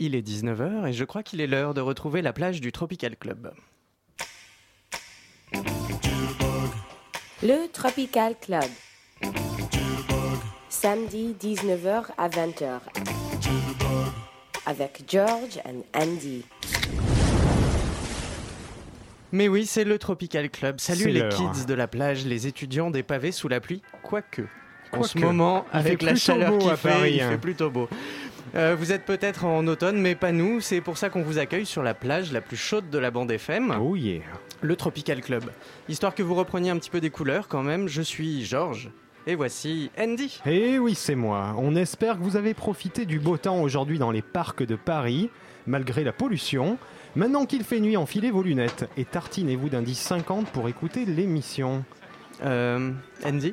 Il est 19h et je crois qu'il est l'heure de retrouver la plage du Tropical Club. Le Tropical Club. Samedi 19h à 20h. Avec George and Andy. Mais oui, c'est le Tropical Club. Salut les kids de la plage, les étudiants des pavés sous la pluie, quoique. En ce moment, avec la chaleur à fait, Paris, il hein. fait plutôt beau. Euh, vous êtes peut-être en automne, mais pas nous. C'est pour ça qu'on vous accueille sur la plage la plus chaude de la bande FM, Oh yeah. le Tropical Club. Histoire que vous repreniez un petit peu des couleurs quand même, je suis Georges. Et voici Andy. Eh oui, c'est moi. On espère que vous avez profité du beau temps aujourd'hui dans les parcs de Paris, malgré la pollution. Maintenant qu'il fait nuit, enfilez vos lunettes et tartinez-vous d'indice 50 pour écouter l'émission. Euh, Andy,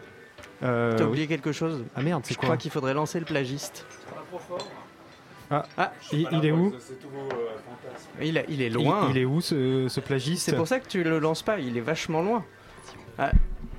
Euh, t'as oublié quelque chose? Ah merde, c'est Je quoi crois qu'il faudrait lancer le plagiste. Ah, Ah, il, il est où? il, il est il, loin. il est où ce, ce plagiste? C'est pour ça que tu le lances pas, il est vachement loin. Ah,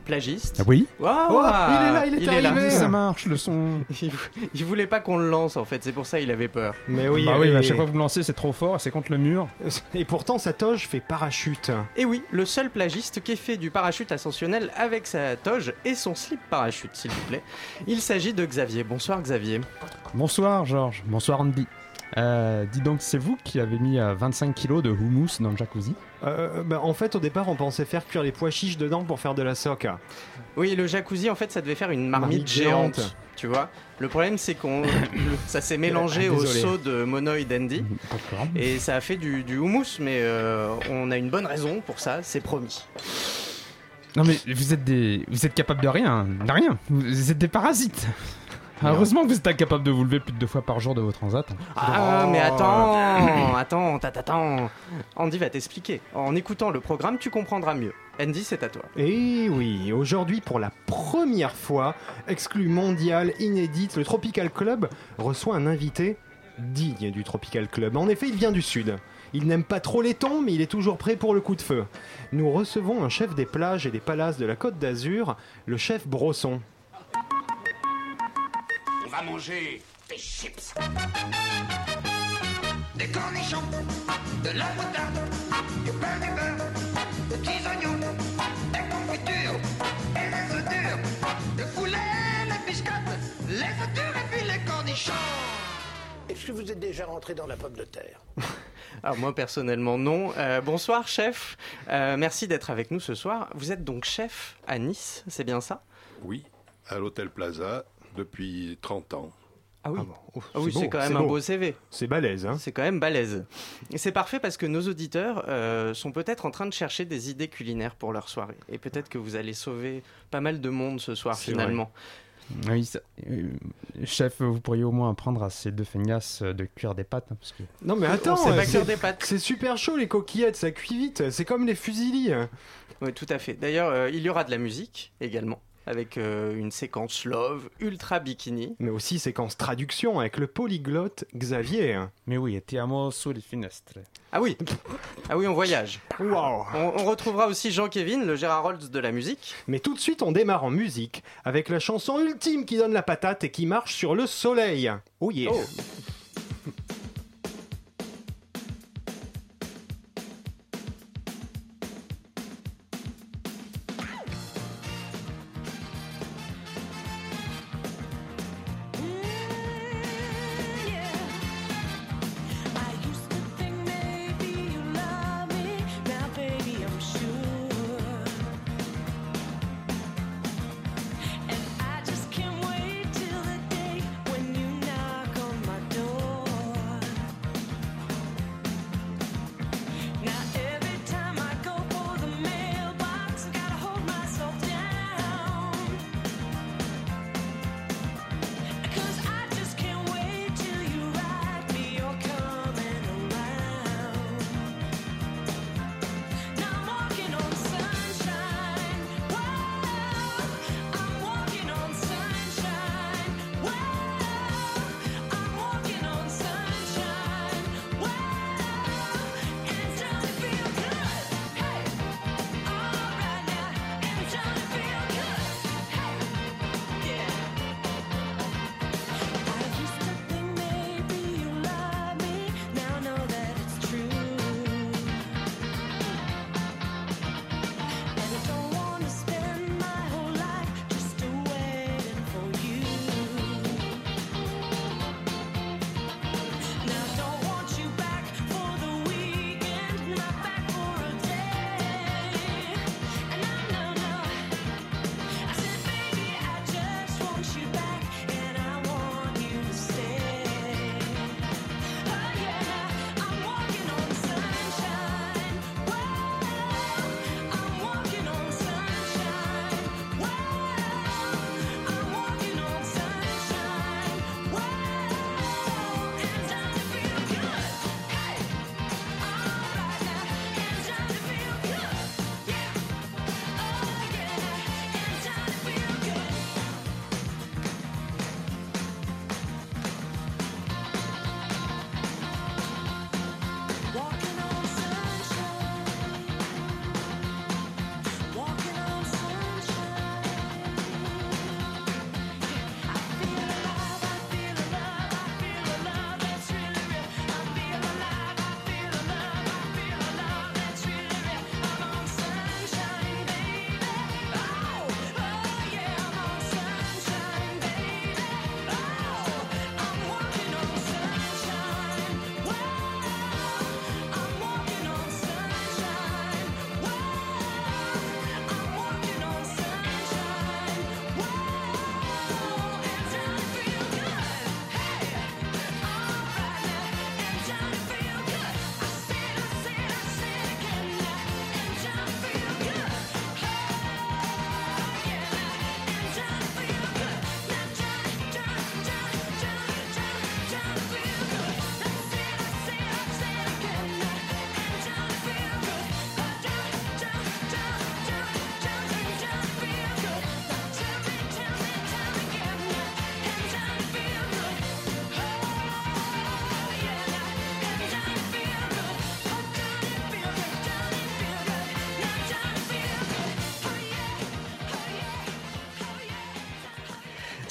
plagiste. Oui, Wow, Oh, il est là, il est arrivé. ça marche, le son. Il, il voulait pas qu'on le lance en fait, c'est pour ça il avait peur. Mais oui, bah oui, et, mais à chaque fois que vous me lancez, c'est trop fort, c'est contre le mur. et pourtant sa toge fait parachute. Et oui, le seul plagiste qui fait du parachute ascensionnel avec sa toge et son slip parachute, s'il vous plaît. Il s'agit de Xavier. Bonsoir Xavier. Bonsoir, Georges. Bonsoir, Andy. Euh, dis donc, c'est vous qui avez mis euh, 25 kilos de houmous dans le jacuzzi? Euh, bah, en fait, au départ, on pensait faire cuire les pois chiches dedans pour faire de la soca. Oui, le jacuzzi en fait ça devait faire une marmite, Marmite géante, géante. tu vois. Le problème c'est qu'on ça s'est mélangé au seau de Mono et d'Andy. D'accord. Et ça a fait du, du houmous, mais euh, on a une bonne raison pour ça, c'est promis. Non mais vous êtes des, vous êtes capable de rien, de rien. Vous êtes des parasites. Ah, Heureusement que vous êtes incapable de vous lever plus de deux fois par jour de vos transats. Ah, mais attends, attends, attends, attends. Andy va t'expliquer. En écoutant le programme, tu comprendras mieux. Andy, c'est à toi. Et oui, aujourd'hui, pour la première fois, exclu mondial, inédite, le Tropical Club reçoit un invité digne du Tropical Club. En effet, il vient du Sud. Il n'aime pas trop les tons, mais il est toujours prêt pour le coup de feu. Nous recevons un chef des plages et des palaces de la Côte d'Azur, le chef Brosson. Va manger des chips. Des cornichons, de la moutarde, du pain du beurre, des petits oignons, des confitures et des œufs durs, le poulet, les biscottes, les œufs durs et puis les cornichons. Est-ce que vous êtes déjà rentré dans la pomme de terre? Alors moi personnellement non. Euh, bonsoir chef. Euh, merci d'être avec nous ce soir. Vous êtes donc chef à Nice, c'est bien ça? Oui, à l'Hôtel Plaza depuis 30 ans. Ah oui. Ah bon, oh, Ah oui, c'est quand même un beau. beau CV. C'est balèze, hein C'est quand même balèze. Et c'est parfait parce que nos auditeurs euh, sont peut-être en train de chercher des idées culinaires pour leur soirée. Et peut-être que vous allez sauver pas mal de monde ce soir C'est finalement. Oui, ça- euh, chef, vous pourriez au moins apprendre à ces deux feignasses euh, de cuire des pâtes, hein, parce que. Non mais attends, sait pas c'est- cuire des pâtes. c'est super chaud les coquillettes, ça cuit vite, c'est comme les fusilis. Oui, tout à fait. D'ailleurs, euh, il y aura de la musique également, avec euh, une séquence love, ultra bikini. Mais aussi séquence traduction avec le polyglotte Xavier. Mais oui, ti amo sous les finestres. Ah oui, ah oui, on voyage. Waouh On, on retrouvera aussi Jean-Kévin, le Gérard Rolls de la musique. Mais tout de suite, on démarre en musique avec la chanson ultime qui donne la patate et qui marche sur le soleil. Oh yeah Oh.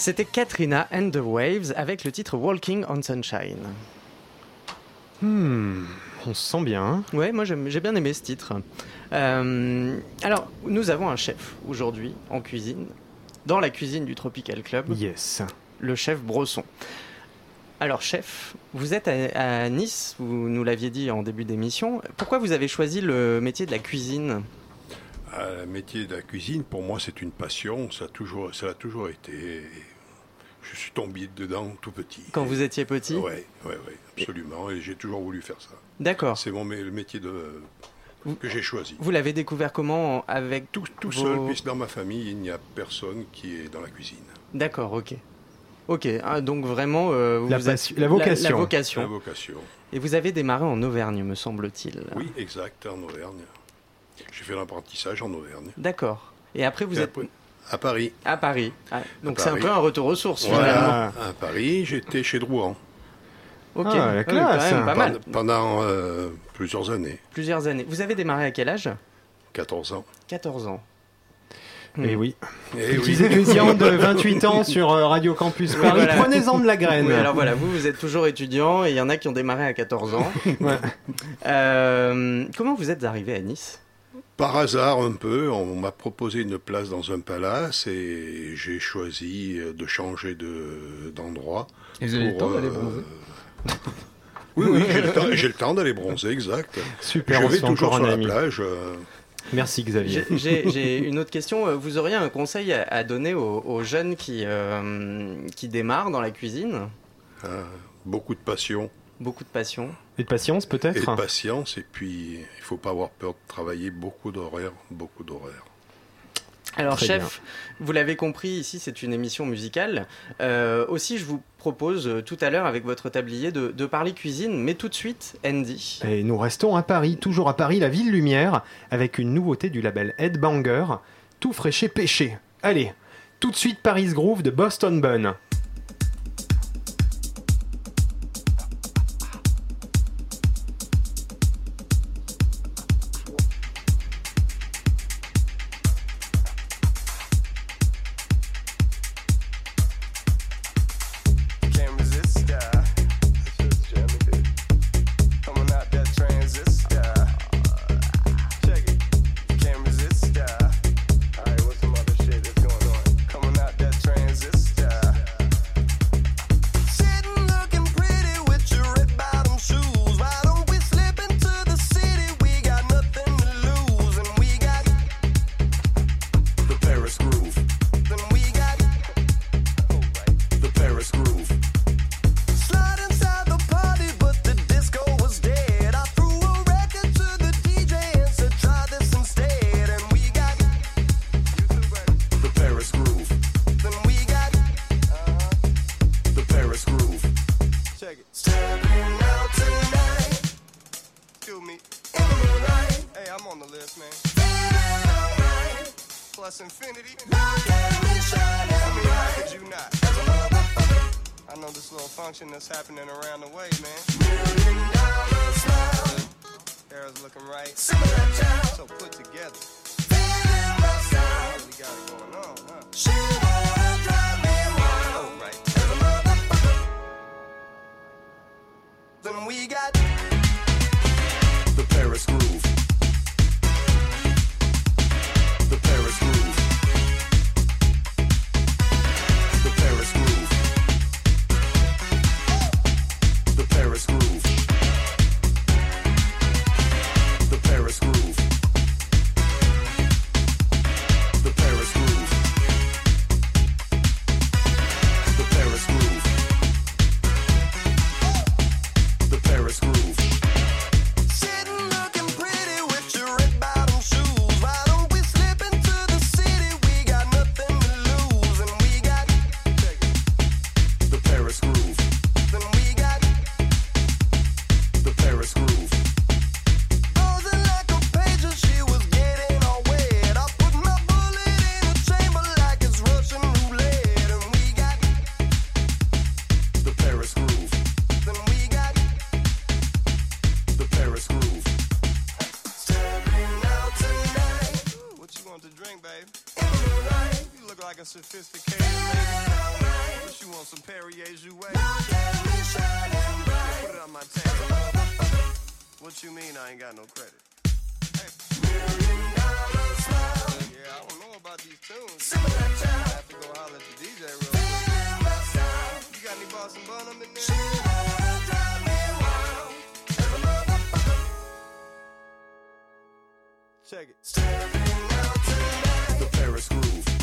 C'était Katrina and the Waves avec le titre Walking on Sunshine. Hmm, on se sent bien. hein Ouais, moi j'ai bien aimé ce titre. Euh, alors, nous avons un chef aujourd'hui en cuisine, dans la cuisine du Tropical Club, Yes. le chef Brosson. Alors, chef, vous êtes à, à Nice, vous nous l'aviez dit en début d'émission. Pourquoi vous avez choisi le métier de la cuisine? Ah, Le métier de la cuisine, pour moi, c'est une passion. Ça a toujours, ça a toujours été. Je suis tombé dedans tout petit. quand vous étiez petit Oui, ouais, ouais, absolument. Et j'ai toujours voulu faire ça. D'accord. C'est mon le métier de, Vous- que j'ai choisi. Vous l'avez découvert comment avec Tout, tout vos- seul, puisque dans ma famille, il n'y a personne qui est dans la cuisine. D'accord, ok. Ok, ah, donc vraiment... euh, vous La êtes- passion- la vocation. La, La vocation. vocation. Et vous avez démarré en Auvergne, me semble-t-il. Oui, exact, en Auvergne. J'ai fait l'apprentissage en Auvergne. D'accord. Et après, vous Et êtes après, à Paris. à Paris. Ah, donc c'est un peu un retour aux sources, finalement. À Paris, j'étais chez Drouan Ok, Ah, la Ouais, classe. quand même, pas mal. pendant, euh, plusieurs années, Plusieurs années. Vous avez démarré à quel âge? 14 ans. 14 ans. Et Hmm. oui. Et Petits oui, étudiants de 28 ans sur euh, Radio Campus Paris, voilà. prenez-en de la graine. Oui, alors voilà, vous, vous êtes toujours étudiant et il y en a qui ont démarré à 14 ans. Ouais. Euh, comment vous êtes arrivé à Nice? Par hasard un peu, on m'a proposé une place dans un palace et j'ai choisi euh, de changer de- d'endroit. Et vous avez le temps d'aller euh, bronzer Oui, oui, j'ai le temps, j'ai le temps d'aller bronzer, exact. Super, Je on vais toujours sur la ami. plage. euh, Merci Xavier. J'ai- une autre question. Vous auriez un conseil à, à donner aux, aux jeunes qui, euh, qui démarrent dans la cuisine? Euh, beaucoup de passion Beaucoup de passion. Et de patience et peut-être de patience. Et puis, il faut pas avoir peur de travailler beaucoup d'horaires, beaucoup d'horaires. Alors, Très chef, vous l'avez compris, ici c'est une émission musicale. Euh, aussi, je vous propose euh, tout à l'heure avec votre tablier de, de parler cuisine, mais tout de suite, Andy. Et nous restons à Paris, toujours à Paris, la ville lumière, avec une nouveauté du label Headbanger, tout fraîché pêché. Allez, tout de suite Paris Groove de Boston Bun. Check it. Stepping out tonight. Me. In the moonlight. Hey, I'm on the list, man. Feeling alright. Plus infinity. Look at me shining How could you not? I know this little function that's happening around the way, man. Million dollar smile. Hair's looking right. So put together. Feeling my style. Really got it going on, huh? Then we got the Paris groove. What you mean I ain't got no credit? Yeah, I don't know about these tunes. I have to go holler at the DJ real quick. You got any Boston Bonham in there? Check it. The Paris Groove.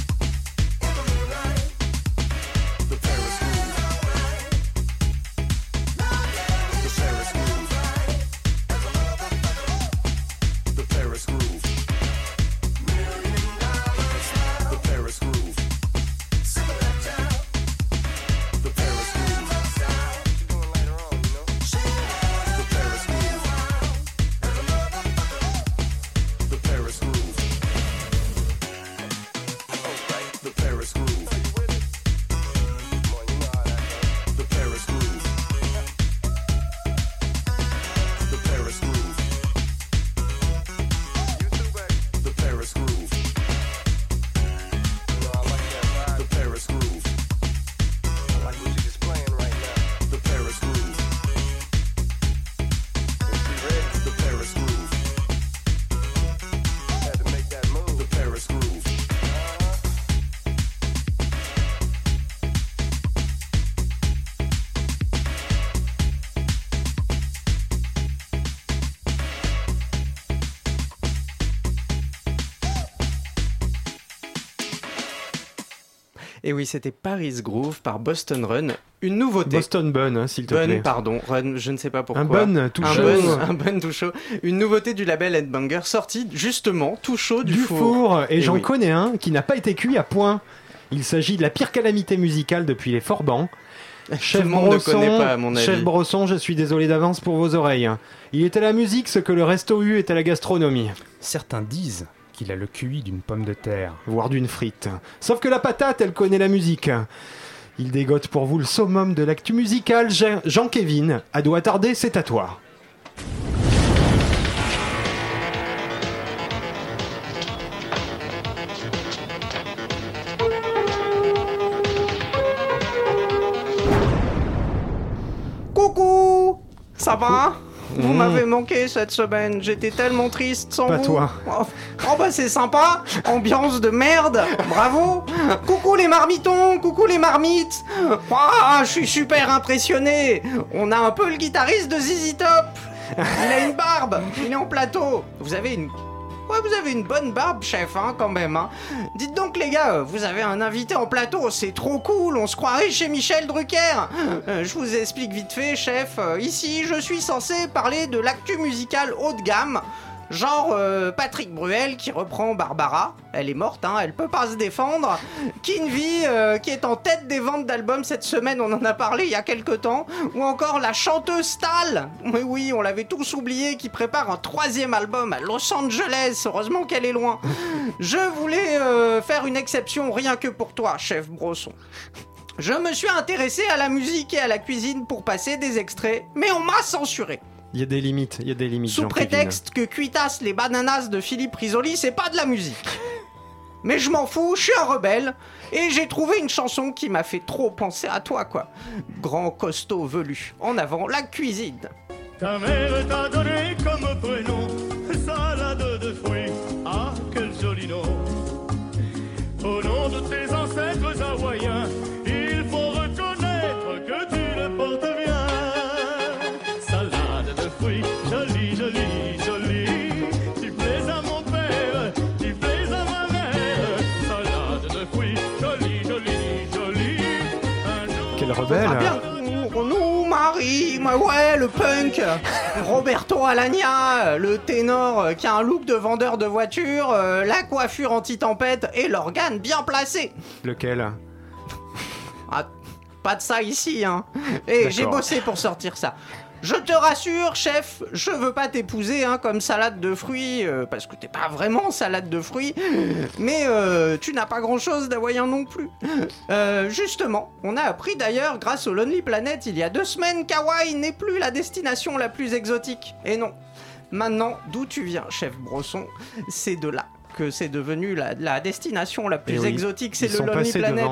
Et oui, c'était Paris Groove par Boston Run. Une nouveauté. Boston Bun, hein, s'il te Bun, plaît. pardon, Run, je ne sais pas pourquoi. Un bun tout un chaud. Bun, un bun tout chaud. Une nouveauté du label Headbanger sortie justement tout chaud du, du four. Et, Eh j'en oui. connais un qui n'a pas été cuit à point. Il s'agit de la pire calamité musicale depuis les Forbans. Chef ne connaît pas, à mon avis. Chef Brosson, je suis désolé d'avance pour vos oreilles. Il est à la musique ce que le resto U est à la gastronomie. Certains disent qu'il a le QI d'une pomme de terre. Voire d'une frite. Sauf que la patate, elle connaît la musique. Il dégote pour vous le summum de l'actu musical. Jean- Jean-Kévin, à doigt tardé, c'est à toi. Coucou Ça va? Vous m'avez manqué cette semaine, j'étais tellement triste sans Pas vous. toi. Oh, oh bah c'est sympa, ambiance de merde, bravo. Coucou les marmitons, coucou les marmites. Ah, je suis super impressionné. On a un peu le guitariste de ZZ Top. Il a une barbe, il est en plateau. Vous avez une Vous avez une bonne barbe, chef, hein, quand même. Hein. Dites donc, les gars, vous avez un invité en plateau, c'est trop cool, on se croirait chez Michel Drucker. Euh, je vous explique vite fait, chef. Euh, ici, je suis censé parler de l'actu musicale haut de gamme. Genre euh, Patrick Bruel qui reprend Barbara, elle est morte, hein, elle peut pas se défendre. Kinvi euh, qui est en tête des ventes d'albums cette semaine, on en a parlé il y a quelques temps. Ou encore la chanteuse Tal, oui oui, on l'avait tous oublié, qui prépare un troisième album à Los Angeles, heureusement qu'elle est loin. Je voulais euh, faire une exception rien que pour toi, chef Brosson. Je me suis intéressé à la musique et à la cuisine pour passer des extraits, mais on m'a censuré. Il y a des limites, il y a des limites. Sous prétexte que Cuitas les bananas de Philippe Risoli, c'est pas de la musique. Mais je m'en fous, je suis un rebelle. Et j'ai trouvé une chanson qui m'a fait trop penser à toi, quoi. Grand costaud velu. En avant, la cuisine. Ta mère t'a donné comme prénom salade de fruits. Ah, quel joli nom. Ah bien, nous, Marie, ouais, le punk, Roberto Alagna, le ténor qui a un look de vendeur de voiture, euh, la coiffure anti-tempête et l'organe bien placé. Lequel? Ah, pas de ça ici, hein. Et j'ai D'accord. bossé pour sortir ça. Je te rassure, chef, je veux pas t'épouser hein, comme salade de fruits, euh, parce que t'es pas vraiment salade de fruits, mais euh, tu n'as pas grand chose d'hawaïen non plus. Euh, justement, on a appris d'ailleurs, grâce au Lonely Planet, il y a deux semaines, qu'Hawaï n'est plus la destination la plus exotique. Et non. Maintenant, d'où tu viens, chef Brosson C'est de là que c'est devenu la, la destination la plus Eh oui, exotique, c'est le Lonely Planet.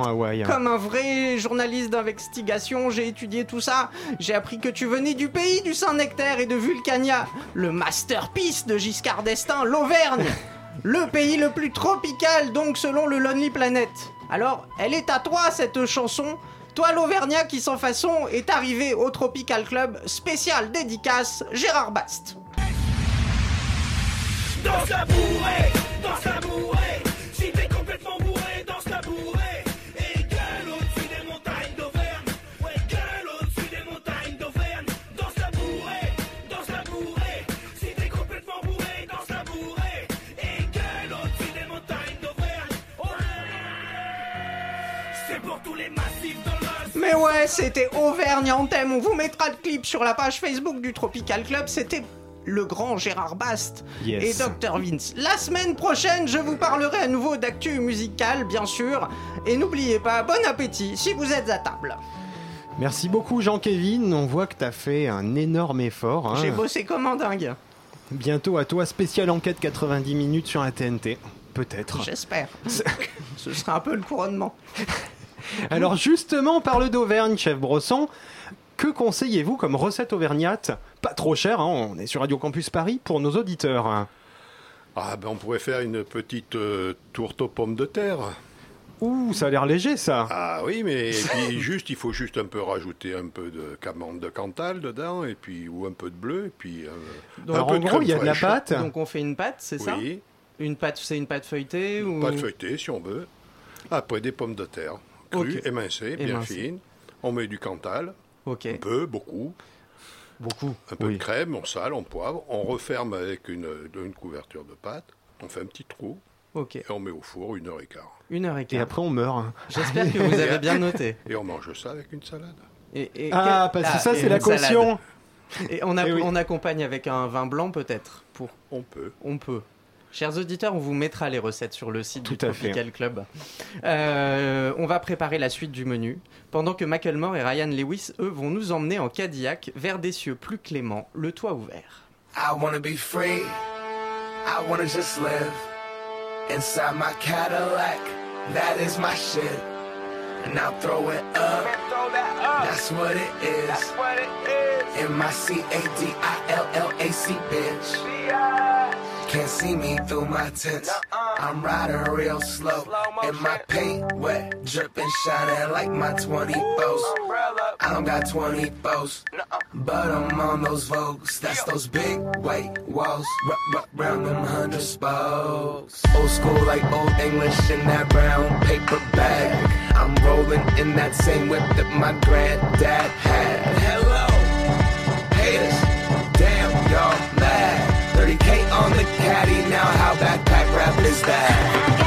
hein. Comme un vrai journaliste d'investigation, j'ai étudié tout ça. J'ai appris que tu venais du pays du Saint-Nectaire et de Vulcania, le masterpiece de Giscard d'Estaing, l'Auvergne. Le pays le plus tropical, donc selon le Lonely Planet. Alors, elle est à toi cette chanson. Toi, l'Auvergnat qui sans façon est arrivé au Tropical Club spécial dédicace Gérard Bast. Danse la bourrée, danse la bourrée. Si t'es complètement bourré, danse la bourrée. Et gueule au-dessus des montagnes d'Auvergne. Ouais, gueule au-dessus des montagnes d'Auvergne. Danse la bourrée, danse la bourrée. Si t'es complètement bourré, danse la bourrée. Et gueule au-dessus des montagnes d'Auvergne. C'est pour tous les massifs dans Mais ouais, c'était Auvergne en thème. On vous mettra le clip sur la page Facebook du Tropical Club. C'était le grand Gérard Bast Yes. et Dr Vince. La semaine prochaine, je vous parlerai à nouveau d'actu musical, bien sûr. Et n'oubliez pas, bon appétit si vous êtes à table. Merci beaucoup Jean-Kévin, on voit que t'as fait un énorme effort. hein. J'ai bossé comme un dingue. Bientôt à toi, spéciale enquête 90 minutes sur la TNT. Peut-être. J'espère. Ce sera un peu le couronnement. Alors justement, on parle d'Auvergne, chef Brosson. Que conseillez-vous comme recette auvergnate Pas trop cher, hein, on est sur Radio Campus Paris pour nos auditeurs. Ah ben on pourrait faire une petite euh, tourte aux pommes de terre. Ouh, ça a l'air léger ça. Ah oui, mais et puis juste, il faut juste un peu rajouter un peu de camande de Cantal dedans, et puis ou un peu de bleu, et puis euh, Donc, un peu en de gros, il y a de la pâte. Donc on fait une pâte, c'est ça? Oui, Une pâte, c'est une pâte feuilletée ou pâte feuilletée si on veut. Après des pommes de terre crues, émincées, bien Émincées. fines. On met du Cantal, Ok. un peu, beaucoup. Beaucoup. Un peu Oui. de crème, on sale, on poivre. On referme avec une, une couverture de pâte. On fait un petit trou Ok. et on met au four une heure et quart. Une heure et Et quart. après on meurt. J'espère que vous avez bien noté. Et on mange ça avec une salade. Et- et Ah, quel- parce que Ah, ça et c'est la caution. Et on, a- Eh oui. on accompagne avec un vin blanc peut-être pour On peut. on peut. Chers auditeurs, on vous mettra les recettes sur le site Tout du à fait. Tropical Club. Euh, on va préparer la suite du menu, pendant que Macklemore et Ryan Lewis, eux, vont nous emmener en Cadillac vers des cieux plus cléments, le toit ouvert. I wanna be free. I wanna just live inside my Cadillac. That is my shit. And I'll throw it up. That's what it is. In my C A D I L L A C bitch. Can't see me through my tents. I'm riding real slow. And my paint wet, dripping, shining like my 20 bows. I don't got 20 bows. But I'm on those Vogues. That's those big white walls. R- round them hundred spokes. Old school like old English in that brown paper bag. I'm rolling in that same whip that my granddad had. Hello, 30k on caddy. Now how backpack rap is that?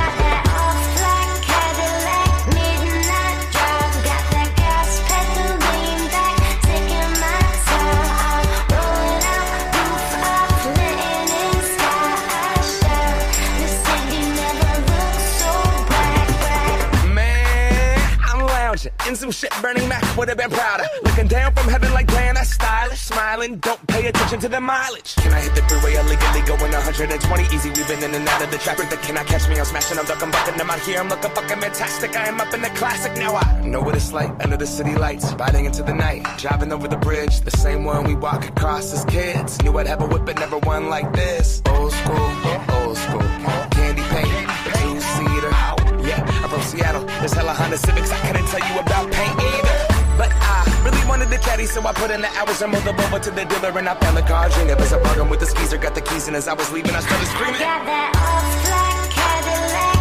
Some shit Burning Mac would have been prouder. Looking down from heaven like damn, that's stylish. Smiling, don't pay attention to the mileage. Can I hit the freeway illegally going 120 easy? Weaving in and out of the traffic. That cannot catch me. I'm smashing, I'm ducking, bucking. I'm out here. I'm looking fucking fantastic. I am up in the classic. Now I know what it's like under the city lights. Riding into the night, driving over the bridge. The same one we walk across as kids. Knew I'd have a whip, but never one like this. Old school, old school. Seattle. There's hella Honda Civics. I couldn't tell you about paint either. But I really wanted the caddy, so I put in the hours and moved over to the dealer and I found the car. Dreamed it was a bargain with the skeezer. Got the keys, and as I was leaving, I started screaming. Backwoods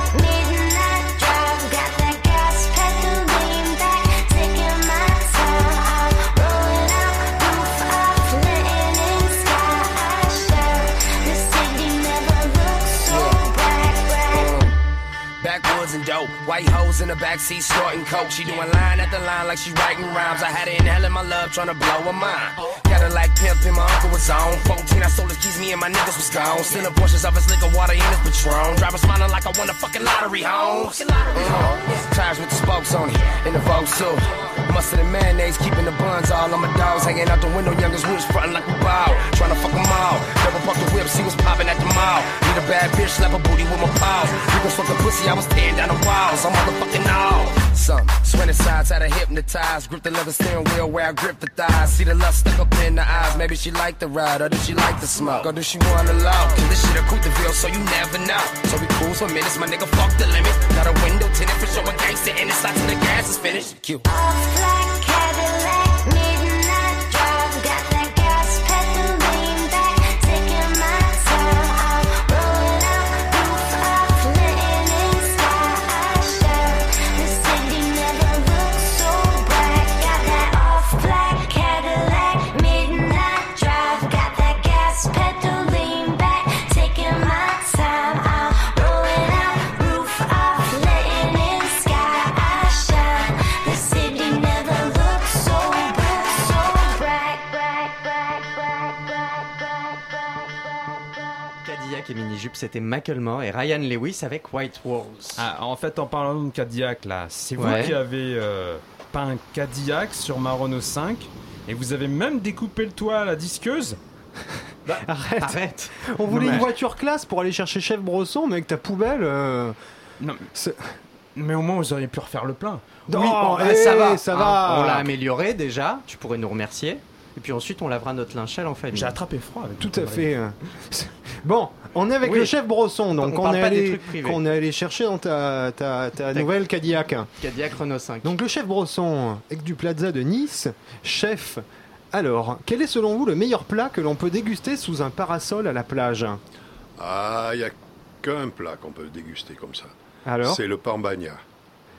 in the backseat snorting coke. She doing line after line like she writing rhymes. I had her inhaling my love, trying to blow her mind. Got her like pimp and my uncle was on. 14, I sold his keys, me and my niggas was gone. Sending portions of his liquor, water in his Patron. Driver smiling like I won a fucking lottery, homes. Uh-huh. Tires with the spokes on it, in the Vogue suit. Mustard and mayonnaise, keeping the buns all on my dogs. Hanging out the window, youngest woods frontin' like we bow. Trying to fuck 'em all. Double park the whip, see what's poppin' at the mall. Need a bad bitch, slap a booty with my paws. You can fuck the pussy, I was tearing down the walls. I'm motherfucking all. Some swinging sides, had her hypnotized. Grip the leather steering wheel where I grip the thighs. See the lust stuck up in the eyes. Maybe she like the ride, or does she like the smoke? Or does she wanna love? Cause this shit a Couteville, so you never know. So we cruise for minutes, my nigga fuck the limit. Got a window tinted for a gangster in it. Slide till the gas is finished. Cute. Mini-Jupe, c'était Macklemore et Ryan Lewis avec White Walls. Ah, en fait, en parlant de Cadillac, là, c'est vous Ouais. qui avez euh, peint un Cadillac sur ma Renault 5 et vous avez même découpé le toit à la disqueuse. Arrête. Arrête. On voulait Non, mais- une voiture classe pour aller chercher Chef Brosson, mais avec ta poubelle. euh, Non, c'est- mais au moins vous auriez pu refaire le plein. Oh, Oui, bon, eh, ça va. ça hein, va. on l'a amélioré déjà. Tu pourrais nous remercier. Et puis ensuite, on lavera notre linge sale en famille. J'ai attrapé froid avec Tout à fait. euh. Bon, on est avec Oui. le chef Brosson, donc On on, est allé, trucs privés. qu'on est allé chercher dans ta, ta, ta Ta- nouvelle Cadillac. Cadillac Renault 5. Donc le chef Brosson, ex du Plaza de Nice, chef. Alors, quel est selon vous le meilleur plat que l'on peut déguster sous un parasol à la plage? Ah, il n'y a qu'un plat qu'on peut déguster comme ça. Alors? C'est le pambagna.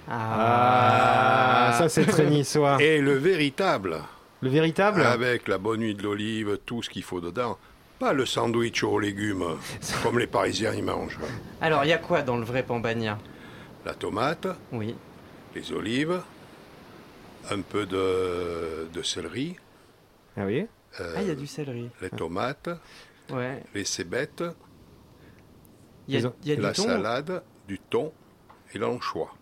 Ah, ça c'est très niçois. Et le véritable, Le véritable avec la bonne huile d'olive, tout ce qu'il faut dedans. Pas le sandwich aux légumes, comme les Parisiens y mangent. Alors, il y a quoi dans le vrai Pambagna La tomate, Oui. les olives, un peu de, de céleri, Ah oui? Euh, Ah, il y a du céleri. les tomates, Ouais. les cébettes, Il y a, Ils ont- il y a du la thon. salade, du thon et l'anchois.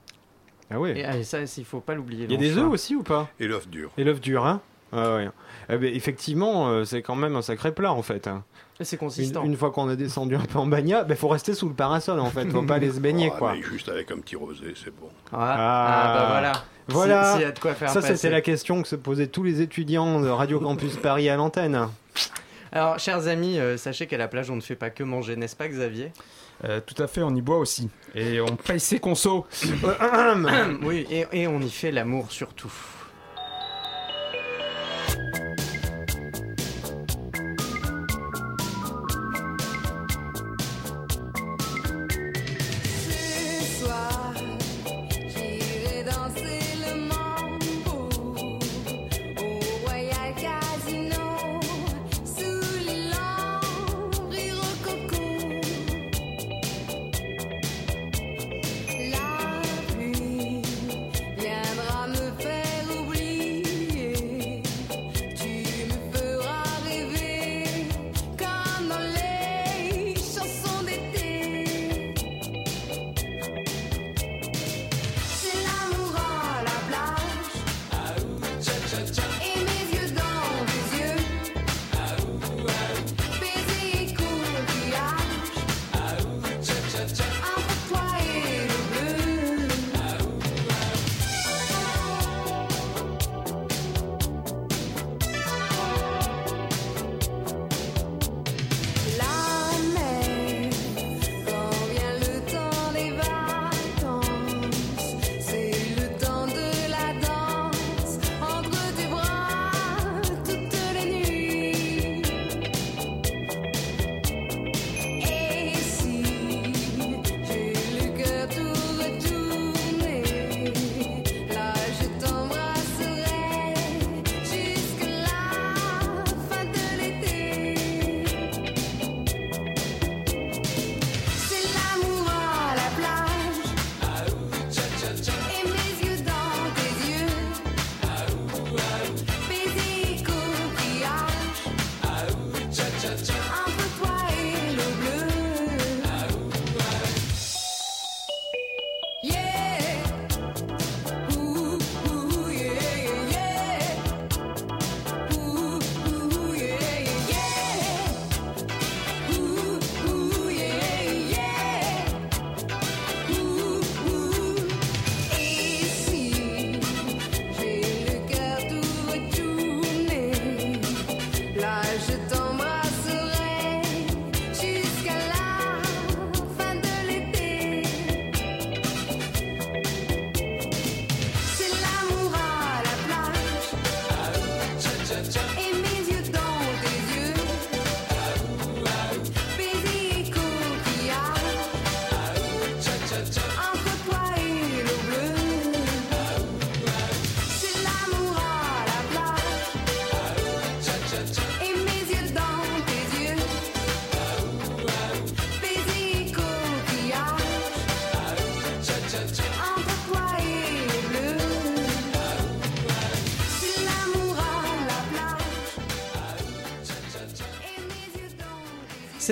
Ah oui. Et, ah, ça, il faut pas l'oublier. Il y a des œufs aussi ou pas? Et l'œuf dur. Et l'œuf dur, hein? Ah ouais. Eh ben, effectivement, euh, c'est quand même un sacré plat en fait. hein. C'est Une, consistant. une fois qu'on a descendu un peu en bagnat, il faut rester sous le parasol en fait, faut pas aller se baigner Ah, quoi. mais juste avec un petit rosé, c'est bon. Ah, ah, bah voilà. Voilà. Si- s'il y a de quoi faire Ça, passer. c'était la question que se posaient tous les étudiants de Radio Campus Paris à l'antenne. Alors, chers amis, euh, sachez qu'à la plage, on ne fait pas que manger, n'est-ce pas, Xavier? Euh, tout à fait, on y boit aussi. Et on paye ses consos. Oui, et, et on y fait l'amour surtout.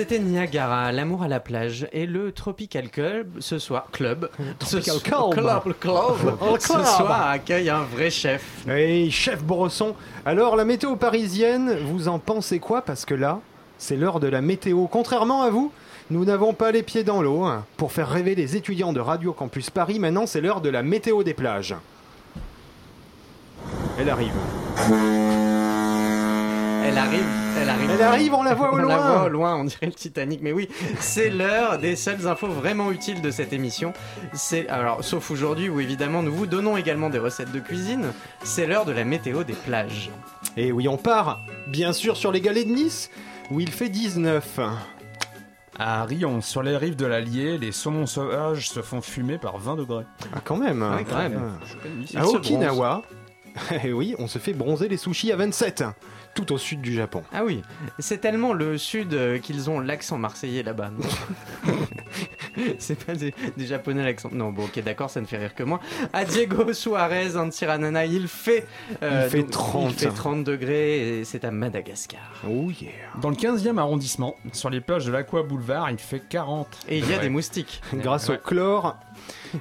C'était Niagara, l'amour à la plage et le Tropical Club ce soir. Club. Tropical ce Club. Club. Club. Oh, Ce club. soir accueille un vrai chef. Hey, chef Brosson. Alors, la météo parisienne, vous en pensez quoi? Parce que là, c'est l'heure de la météo. Contrairement à vous, nous n'avons pas les pieds dans l'eau. hein. Pour faire rêver les étudiants de Radio Campus Paris, maintenant, c'est l'heure de la météo des plages. Elle arrive. Elle arrive, elle arrive. Elle arrive, on la voit au On loin. la voit au loin, on dirait le Titanic. Mais oui, c'est l'heure des seules infos vraiment utiles de cette émission. C'est alors, sauf aujourd'hui où évidemment nous vous donnons également des recettes de cuisine. C'est l'heure de la météo des plages. Et oui, on part, bien sûr, sur les galets de Nice, où il fait 19. À Rion, sur les rives de l'Allier, les saumons sauvages se font fumer par 20 degrés. Ah, quand même. Ouais, quand même. À Okinawa, eh oui, on se fait bronzer les sushis à 27, tout au sud du Japon. Ah oui, c'est tellement le sud euh, qu'ils ont l'accent marseillais là-bas. c'est pas des, des japonais l'accent. Non, bon, ok, d'accord, ça ne fait rire que moi. À Diego Suarez, en Tiranana, il fait, euh, Il fait donc, 30. il fait 30 degrés et c'est à Madagascar. Oh yeah. Dans le 15e arrondissement, sur les plages de l'Aqua Boulevard, il fait 40. Et il y a Ouais. des moustiques. Grâce au chlore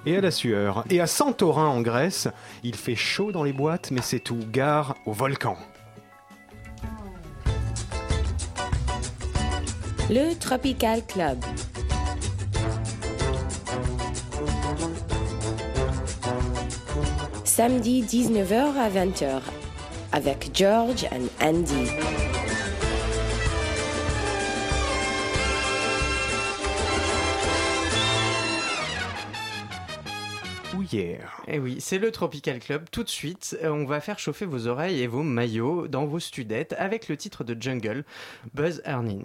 et à la sueur. Et à Santorin en Grèce, il fait chaud dans les boîtes, mais c'est tout. Gare au volcan. Le Tropical Club. Samedi 19h à 20h avec George and Andy. Oh yeah. Et oui, c'est le Tropical Club. Tout de suite, euh, on va faire chauffer vos oreilles et vos maillots dans vos studettes avec le titre de Jungle, Buzz Ernin.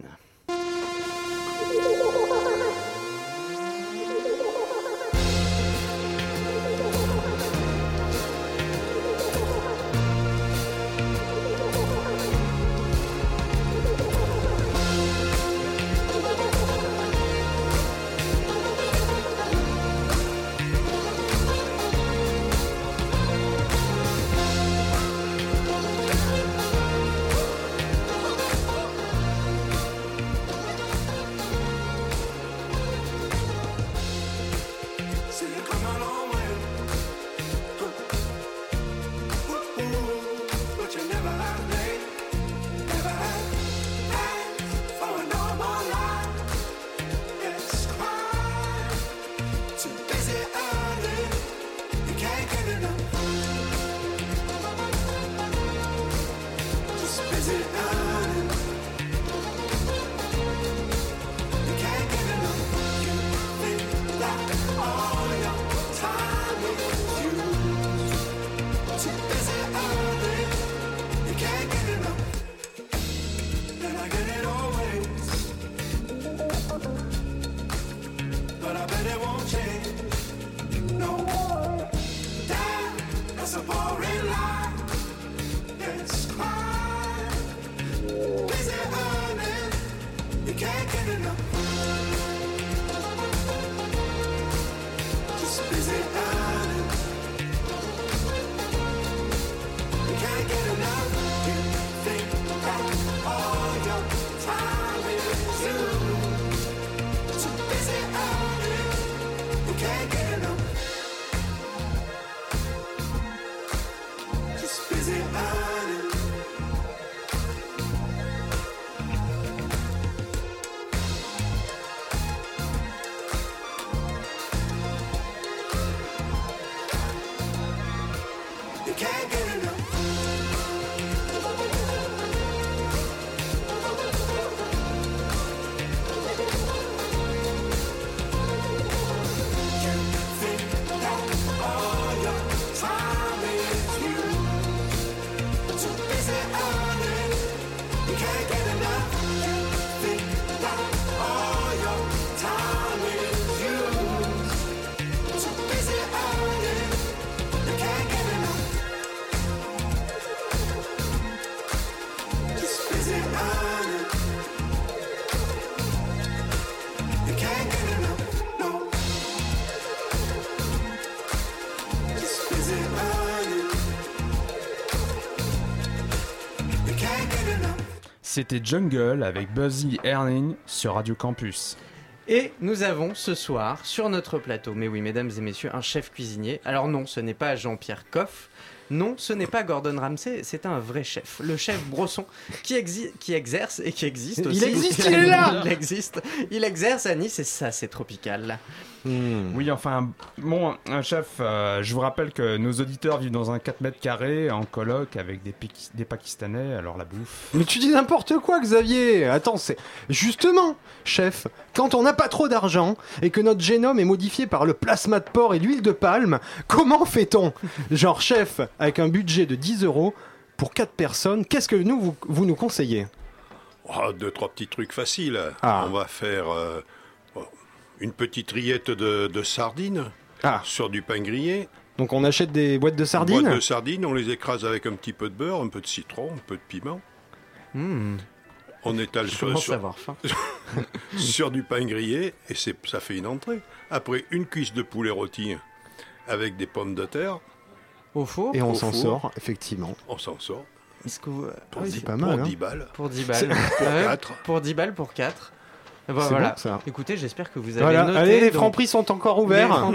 C'était Jungle avec Buzzy Erling sur Radio Campus. Et nous avons ce soir sur notre plateau, mais oui, mesdames et messieurs, un chef cuisinier. Alors non, ce n'est pas Jean-Pierre Coff. Non, ce n'est pas Gordon Ramsay, c'est un vrai chef, le chef Brosson, qui, exi- qui exerce et qui existe Il aussi. existe, il est là Il existe, il exerce à Nice et ça, c'est tropical. Oui, enfin, bon, un chef, euh, je vous rappelle que nos auditeurs vivent dans un 4 mètres carrés en coloc avec des, des Pakistanais, alors la bouffe. Mais tu dis n'importe quoi, Xavier Attends, c'est... Justement, chef, quand on n'a pas trop d'argent et que notre génome est modifié par le plasma de porc et l'huile de palme, comment fait-on? Genre, chef, avec un budget de 10 euros pour 4 personnes, qu'est-ce que nous, vous, vous nous conseillez? Oh, deux, trois petits trucs faciles. Ah. On va faire euh, oh, une petite rillette de, de sardines Ah. sur du pain grillé. Donc on achète des boîtes de sardines? Boîte de sardines, on les écrase avec un petit peu de beurre, un peu de citron, un peu de piment. Hmm, On étale sur, sur- sur du pain grillé et c'est, ça fait une entrée. Après, une cuisse de poulet rôti avec des pommes de terre, Au four Et on s'en sort, effectivement. on s'en sort. Est-ce que vous- Pour, Ah oui, dix- c'est pas mal, pour hein. 10 balles. Pour 10 C'est- balles. Pour Ouais, quatre. Pour 10 balles pour 4. Bah, C'est voilà. bon, ça. Écoutez, j'espère que vous avez Voilà, noté. allez, les donc, francs prix sont encore ouverts.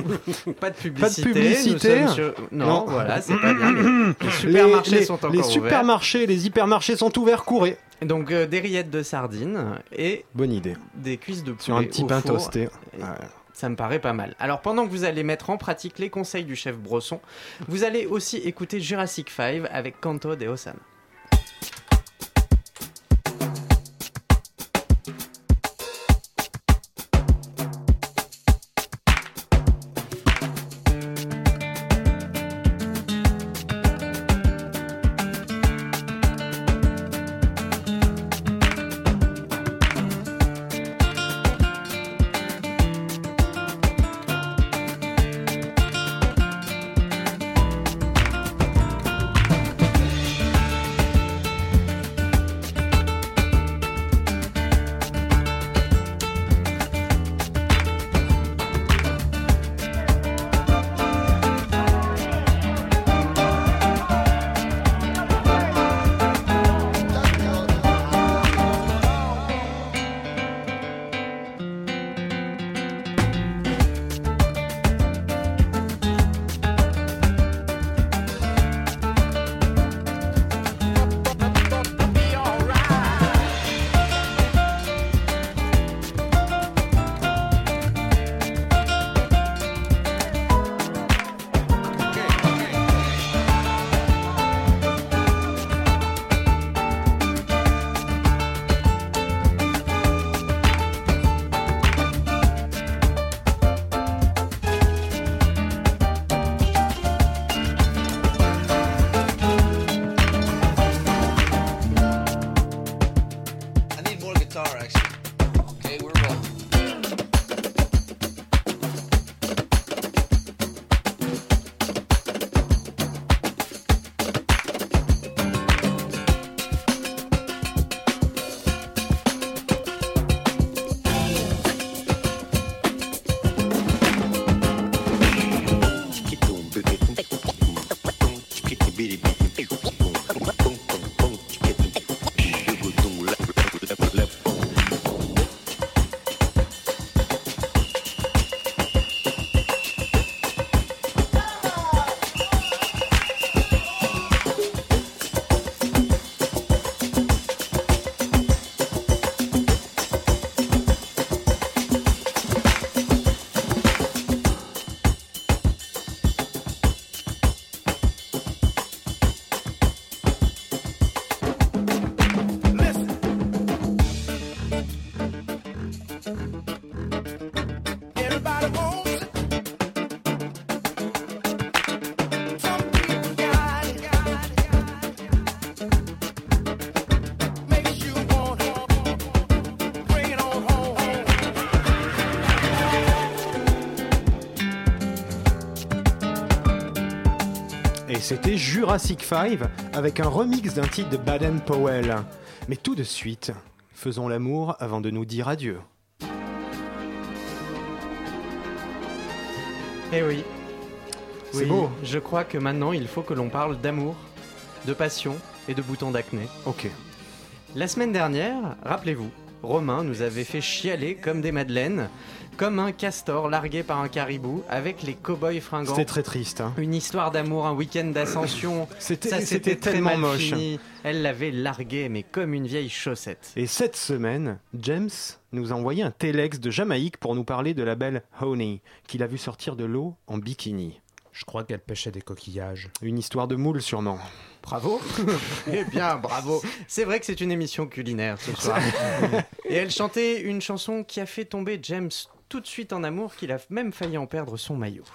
les Pas de publicité. publicité. nous sommes sur- Non, Non. voilà, c'est pas bien. Les, les supermarchés les, sont encore les ouverts. supermarchés, les hypermarchés sont ouverts, courez. Donc euh, des rillettes de sardines et Bonne idée. des cuisses de poulet Sur un petit au pain four. toasté. Et Ouais. Ça me paraît pas mal. Alors pendant que vous allez mettre en pratique les conseils du chef Brosson, vous allez aussi écouter Jurassic 5 avec Canto de Ossan. Et c'était Jurassic 5 avec un remix d'un titre de Baden Powell. Mais tout de suite, faisons l'amour avant de nous dire adieu. Eh oui. C'est Oui, beau. Je crois que maintenant il faut que l'on parle d'amour, de passion et de boutons d'acné. Ok. La semaine dernière, rappelez-vous, Romain nous avait fait chialer comme des madeleines, comme un castor largué par un caribou avec les cow-boys fringants. C'était très triste. hein. Une histoire d'amour, un week-end d'ascension. C'était- c'était très tellement mal moche. fini. Elle l'avait largué, mais comme une vieille chaussette. Et cette semaine, James nous a envoyé un téléx de Jamaïque pour nous parler de la belle Honey, qu'il a vu sortir de l'eau en bikini. Je crois qu'elle pêchait des coquillages. Une histoire de moule sûrement. Bravo Eh bien, bravo C'est vrai que c'est une émission culinaire ce soir. Et elle chantait une chanson qui a fait tomber James tout de suite en amour, qu'il a même failli en perdre son maillot.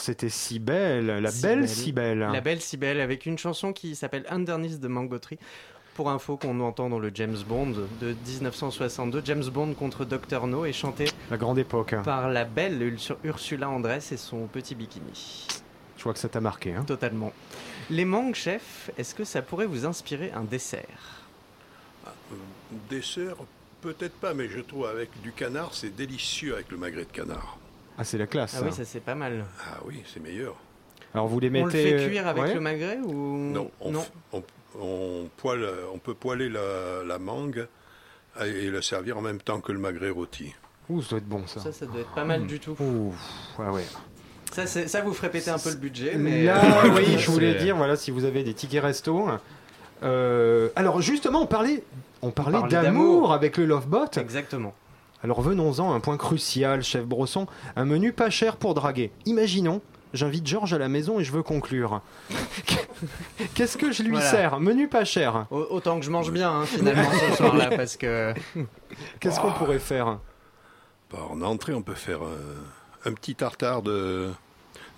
C'était si belle, la belle si belle. La belle Cybèle avec une chanson qui s'appelle Underneath the Mango Tree. Pour info qu'on entend dans le James Bond de 1962, James Bond contre Dr No est chanté La grande époque. par la belle Urs- Ursula Andress et son petit bikini. Je vois que ça t'a marqué. Hein. Totalement. Les mangues, chef, est-ce que ça pourrait vous inspirer un dessert? Dessert, peut-être pas, mais je trouve avec du canard, c'est délicieux avec le magret de canard. Ah, c'est la classe. Ah ça. oui, ça c'est pas mal. Ah oui, c'est meilleur. Alors vous les On le mettez. fait cuire avec ouais le magret ou Non, on, f- on- on poêle- on peut poêler la, la mangue et le servir en même temps que le magret rôti. Ouh, ça doit être bon ça. Ça, ça doit être pas mal du tout. Ouh, ouais, ouais. Ça, ça vous ferait péter un peu le budget, mais Là, euh, oui, je voulais dire, voilà, si vous avez des tickets resto. Euh, alors justement, on parlait, on parlait d'amour. avec le Lovebot. Exactement. Alors venons-en à un point crucial, chef Brosson. Un menu pas cher pour draguer. Imaginons, j'invite Georges à la maison et je veux conclure. Qu'est-ce que je lui Voilà. sers Menu pas cher. Au- Autant que je mange bien, hein, finalement, ce soir-là, parce que... Qu'est-ce qu'on pourrait faire Bah, en entrée, on peut faire un, un petit tartare de,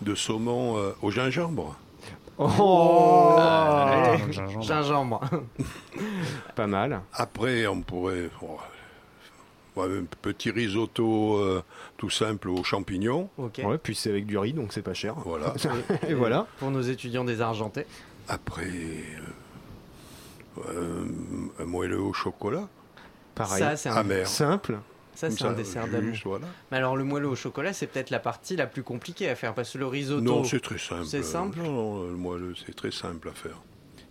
de saumon euh, au gingembre. Oh Allez, gingembre. Pas mal. Après, on pourrait... oh, ouais, un petit risotto euh, tout simple aux champignons. Ok. Ouais, puis c'est avec du riz, donc c'est pas cher. Voilà. et voilà. Pour nos étudiants désargentés. Après, euh, euh, un moelleux au chocolat. Pareil. Ça, c'est un- Amer. Simple. Ça, c'est un dessert d'amour. voilà. Mais alors, le moelleux au chocolat, c'est peut-être la partie la plus compliquée à faire, parce que le risotto... Non, c'est très simple. C'est simple Non, non, le moelleux, c'est très simple à faire.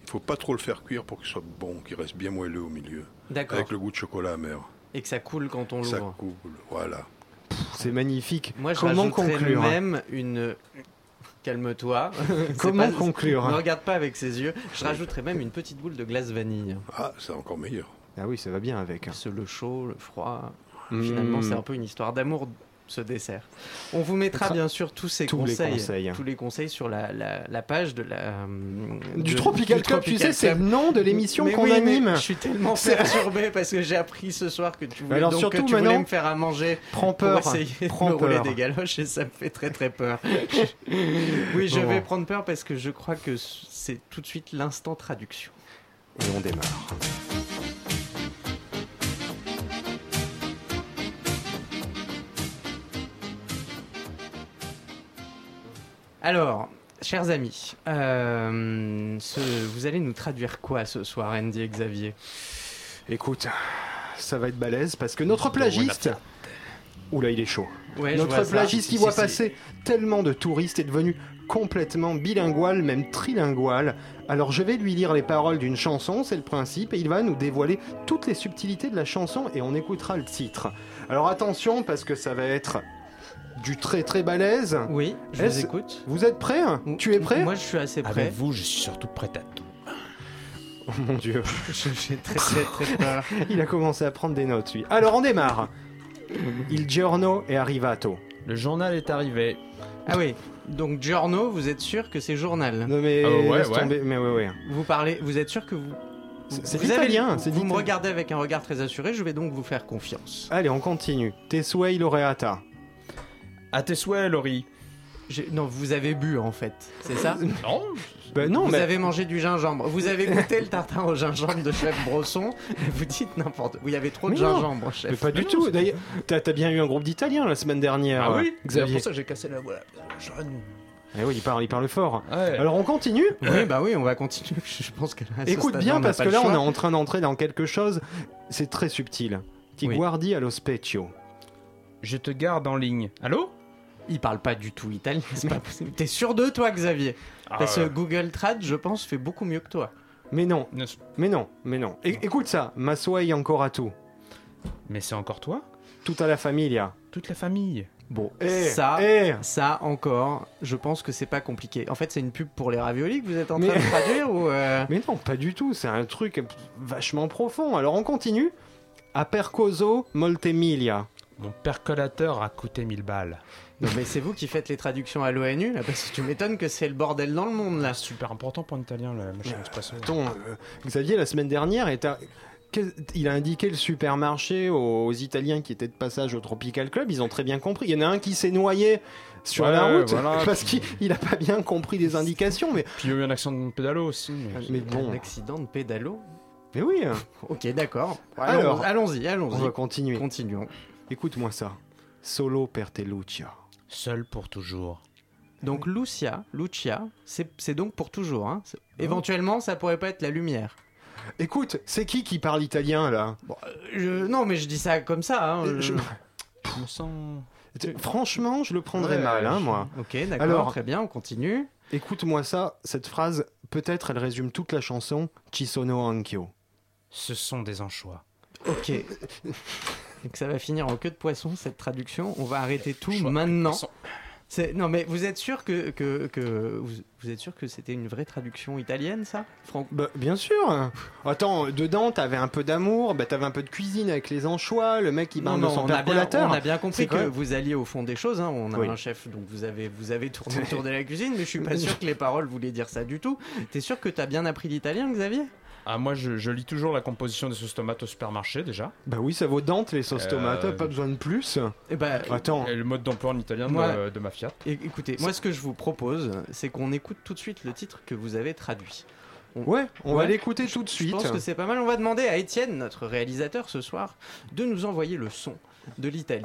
Il faut pas trop le faire cuire pour qu'il soit bon, qu'il reste bien moelleux au milieu. D'accord. Avec le goût de chocolat amer. Et que ça coule quand on Ça l'ouvre. coule, voilà. c'est magnifique. Moi, je Comment rajouterais conclure même une. Calme-toi. Comment pas- conclure Ne regarde pas avec ses yeux. Je rajouterais même une petite boule de glace vanille. Ah, c'est encore meilleur. Ah oui, ça va bien avec. C'est le chaud, le froid. Mm. Finalement, c'est un peu une histoire d'amour ce dessert. On vous mettra bien sûr tous ces Tous les conseils, tous les conseils sur la, la- la page de la hum, Du de- Tropical du Club, tu Tropical sais, c'est le nom de l'émission qu'on oui, anime. Je suis tellement perturbé parce que j'ai appris ce soir que tu voulais, Alors donc, surtout que tu voulais me faire à manger prends pour peur, essayer prends de me rouler des galoches et ça me fait très très peur. oui, je Bon. vais prendre peur parce que je crois que c'est tout de suite l'instant traduction. Et on démarre. Alors, chers amis, euh, ce- vous allez nous traduire quoi ce soir, Andy et Xavier? Écoute, ça va être balèze parce que notre plagiste. Oula, il est chaud. Ouais, notre plagiste qui voit passer tellement de touristes est devenu complètement bilingual, même trilingual. Alors je vais lui lire les paroles d'une chanson, c'est le principe, et il va nous dévoiler toutes les subtilités de la chanson et on écoutera le titre. Alors attention parce que ça va être du très très balèze. Oui, je vous écoute. Vous êtes prêt Tu es prêt? Moi, je suis assez prêt. Avec vous, je suis surtout prête à tout. Oh mon dieu. J'ai très très très peur. Il a commencé à prendre des notes lui. Alors on démarre. Il giorno è arrivato. Le journal est arrivé. Ah oui, donc Giorno, vous êtes sûr que c'est journal? Non mais Ah ouais, laisse ouais. tomber. Mais ouais ouais. Vous parlez, vous êtes sûr que vous. C'est- vous avez- l'italien, c'est Vous me regardez avec un regard très assuré, je vais donc vous faire confiance. Allez, on continue. Tessuei laureata. À tes souhaits, Laurie. J'ai- Non, vous avez bu en fait, c'est ça? Non. Ben non, vous mais avez mangé du gingembre. Vous avez goûté le tartare au gingembre de chef Brosson et vous dites n'importe. Oui, il y avait trop de Mais non. gingembre, mais chef. pas du tout. D'ailleurs, t'as t'as bien eu un groupe d'Italiens la semaine dernière. Ah oui Xavier. C'est pour ça que j'ai cassé la voilà. Eh oui, il parle, il parle fort. Ouais. Alors on continue? Oui, bah oui, on va continuer. Je pense que là, à ce Écoute stade-là, bien on n'a parce pas que le là on choix. est en train d'entrer dans quelque chose. C'est très subtil. Ti Oui. guardi allo specchio. Je te garde en ligne. Allô? Il parle pas du tout italien, c'est pas possible. T'es sûr de toi, Xavier Ah, Parce que ouais. Google Trad, je pense, fait beaucoup mieux que toi. Mais non, mais non, mais non. É- écoute ça. Ma suoi ancora tu. Mais c'est encore toi? Tutta la famiglia. Toute la famille. Bon, Eh, ça, eh. ça encore, je pense que c'est pas compliqué. En fait, c'est une pub pour les raviolis que vous êtes en Mais- train de traduire ou euh, Mais non, pas du tout. C'est un truc vachement profond. Alors on continue. A percoso molte miglia. Mon percolateur a coûté 1000 balles. Non, mais c'est vous qui faites les traductions à l'ONU là, parce que tu m'étonnes que c'est le bordel dans le monde là. Super important pour un italien, la machine expresso. Attends, euh, Xavier, la semaine dernière, est à- quel- il a indiqué le supermarché aux, Italiens qui étaient de passage au Tropical Club. Ils ont très bien compris. Il y en a un qui s'est noyé sur Ouais, la route voilà. parce qu'il il a pas bien compris les indications. Mais, Puis il y a eu un accent de pédalo aussi. mais- mais bon, Un accident de pédalo. mais oui. Ok, d'accord. Alors, Allons- allons-y, on va allons-y. continuer. Continuons. Écoute-moi ça. Solo per te Lucia. Seul pour toujours. Donc Lucia, Lucia, c'est donc pour toujours. Hein. Éventuellement, ça pourrait pas être la lumière. Écoute, c'est qui qui parle italien là? Bon, euh, je- non, mais je dis ça comme ça. hein, Je- je- Je me sens. Franchement, je le prendrais Ouais, mal, hein, je- moi. Ok, d'accord, Alors- très bien, on continue. Écoute-moi ça, cette phrase, peut-être elle résume toute la chanson Ci sono anch'io. Ce sont des anchois. Ok. Que ça va finir en queue de poisson, cette traduction. On va arrêter tout Choix. maintenant. Non, mais vous êtes sûr que, que, que- vous, vous êtes sûr que c'était une vraie traduction italienne, ça? Franck Bah, bien sûr. Attends, dedans, t'avais un peu d'amour, bah, t'avais un peu de cuisine avec les anchois, le mec il parle de non, son on a, bien, percolateur. on a bien compris C'est que vous alliez au fond des choses. hein. On a Oui. un chef, donc vous avez, vous avez tourné autour de la cuisine, mais je suis pas sûr que les paroles voulaient dire ça du tout. T'es sûr que t'as bien appris l'italien, Xavier? Ah, moi, je, je lis toujours la composition des sauces tomates au supermarché déjà. Bah oui, ça vaut Dante les sauces Euh, tomates, pas besoin de plus. Eh ben, Attends, Et le mode d'emploi en italien de- Moi- de, ma Fiat. é- écoutez, moi ce que je vous propose, c'est qu'on écoute tout de suite le titre que vous avez traduit. ouais, on va l'écouter tout de Je suite. pense que c'est pas mal. On va demander à Étienne, notre réalisateur ce soir, de nous envoyer le son de l'Italie.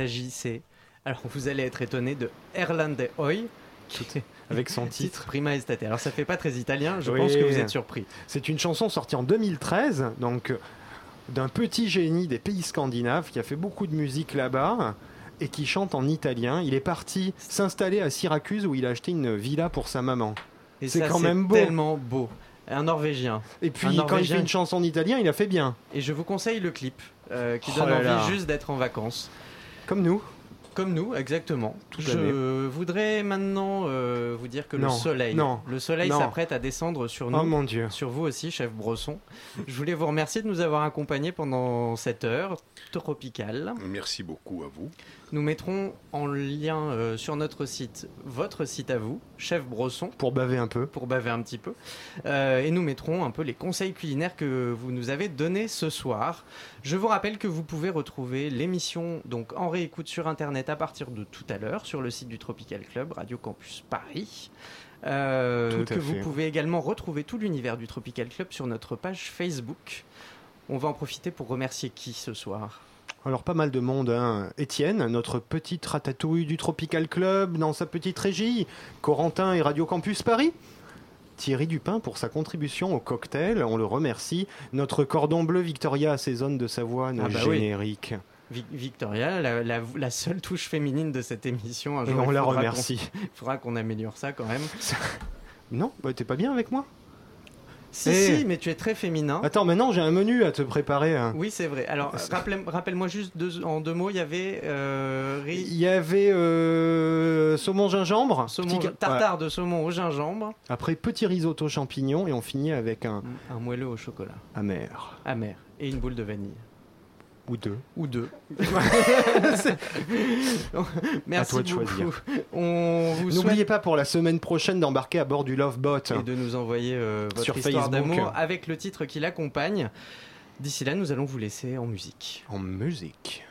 S'agissait, alors vous allez être étonné, de Erlande Hoy, qui est avec son titre. Prima Estate. Alors ça fait pas très italien, je Oui. pense que vous êtes surpris. C'est une chanson sortie en 2013, donc euh, d'un petit génie des pays scandinaves qui a fait beaucoup de musique là-bas et qui chante en italien. Il est parti s'installer à Syracuse où il a acheté une villa pour sa maman. Et C'est quand même beau. tellement beau. Un Norvégien. Et puis quand il fait une chanson en italien, il a fait bien. Et je vous conseille le clip, euh, qui Oh donne là envie là. juste d'être en vacances. Comme nous. Comme nous, exactement. Toute je voudrais maintenant euh, vous dire que Non, le soleil, non, le soleil s'apprête à descendre sur nous, Oh mon Dieu. sur vous aussi, chef Bresson. je voulais vous remercier de nous avoir accompagnés pendant cette heure tropicale. Merci beaucoup à vous. Nous mettrons en lien euh, sur notre site votre site à vous, chef Bresson, Pour baver un peu. pour baver un petit peu. Euh, et nous mettrons un peu les conseils culinaires que vous nous avez donnés ce soir. Je vous rappelle que vous pouvez retrouver l'émission donc en réécoute sur internet à partir de tout à l'heure sur le site du Tropical Club, Radio Campus Paris. Euh, que vous pouvez également retrouver tout l'univers du Tropical Club sur notre page Facebook. On va en profiter pour remercier qui ce soir? Alors pas mal de monde, hein. Étienne, notre petite ratatouille du Tropical Club dans sa petite régie, Corentin et Radio Campus Paris. Thierry Dupin pour sa contribution au cocktail, on le remercie. Notre cordon bleu Victoria assaisonne de sa voix Ah bah oui. Victoria, la, la- la seule touche féminine de cette émission. Un jour, on la remercie. Il faudra qu'on améliore ça quand même. Non, bah, t'es pas bien avec moi? Si, Eh. si, mais tu es très féminin. Attends, maintenant j'ai un menu à te préparer. hein. Oui, c'est vrai. Alors, rappelle-moi juste deux- en deux mots, il y avait euh, riz- Il y avait euh, saumon gingembre, saumon- petit- tartare de saumon au gingembre, après petit risotto champignon et on finit avec un un moelleux au chocolat, amer amer, et une boule de vanille. Ou deux. Ou deux. Merci toi de beaucoup. choisir. On vous N'oubliez souhaite pas pour la semaine prochaine d'embarquer à bord du Love Boat. et de nous envoyer euh, votre Sur histoire d'amour avec le titre qui l'accompagne. D'ici là, nous allons vous laisser en musique. En musique.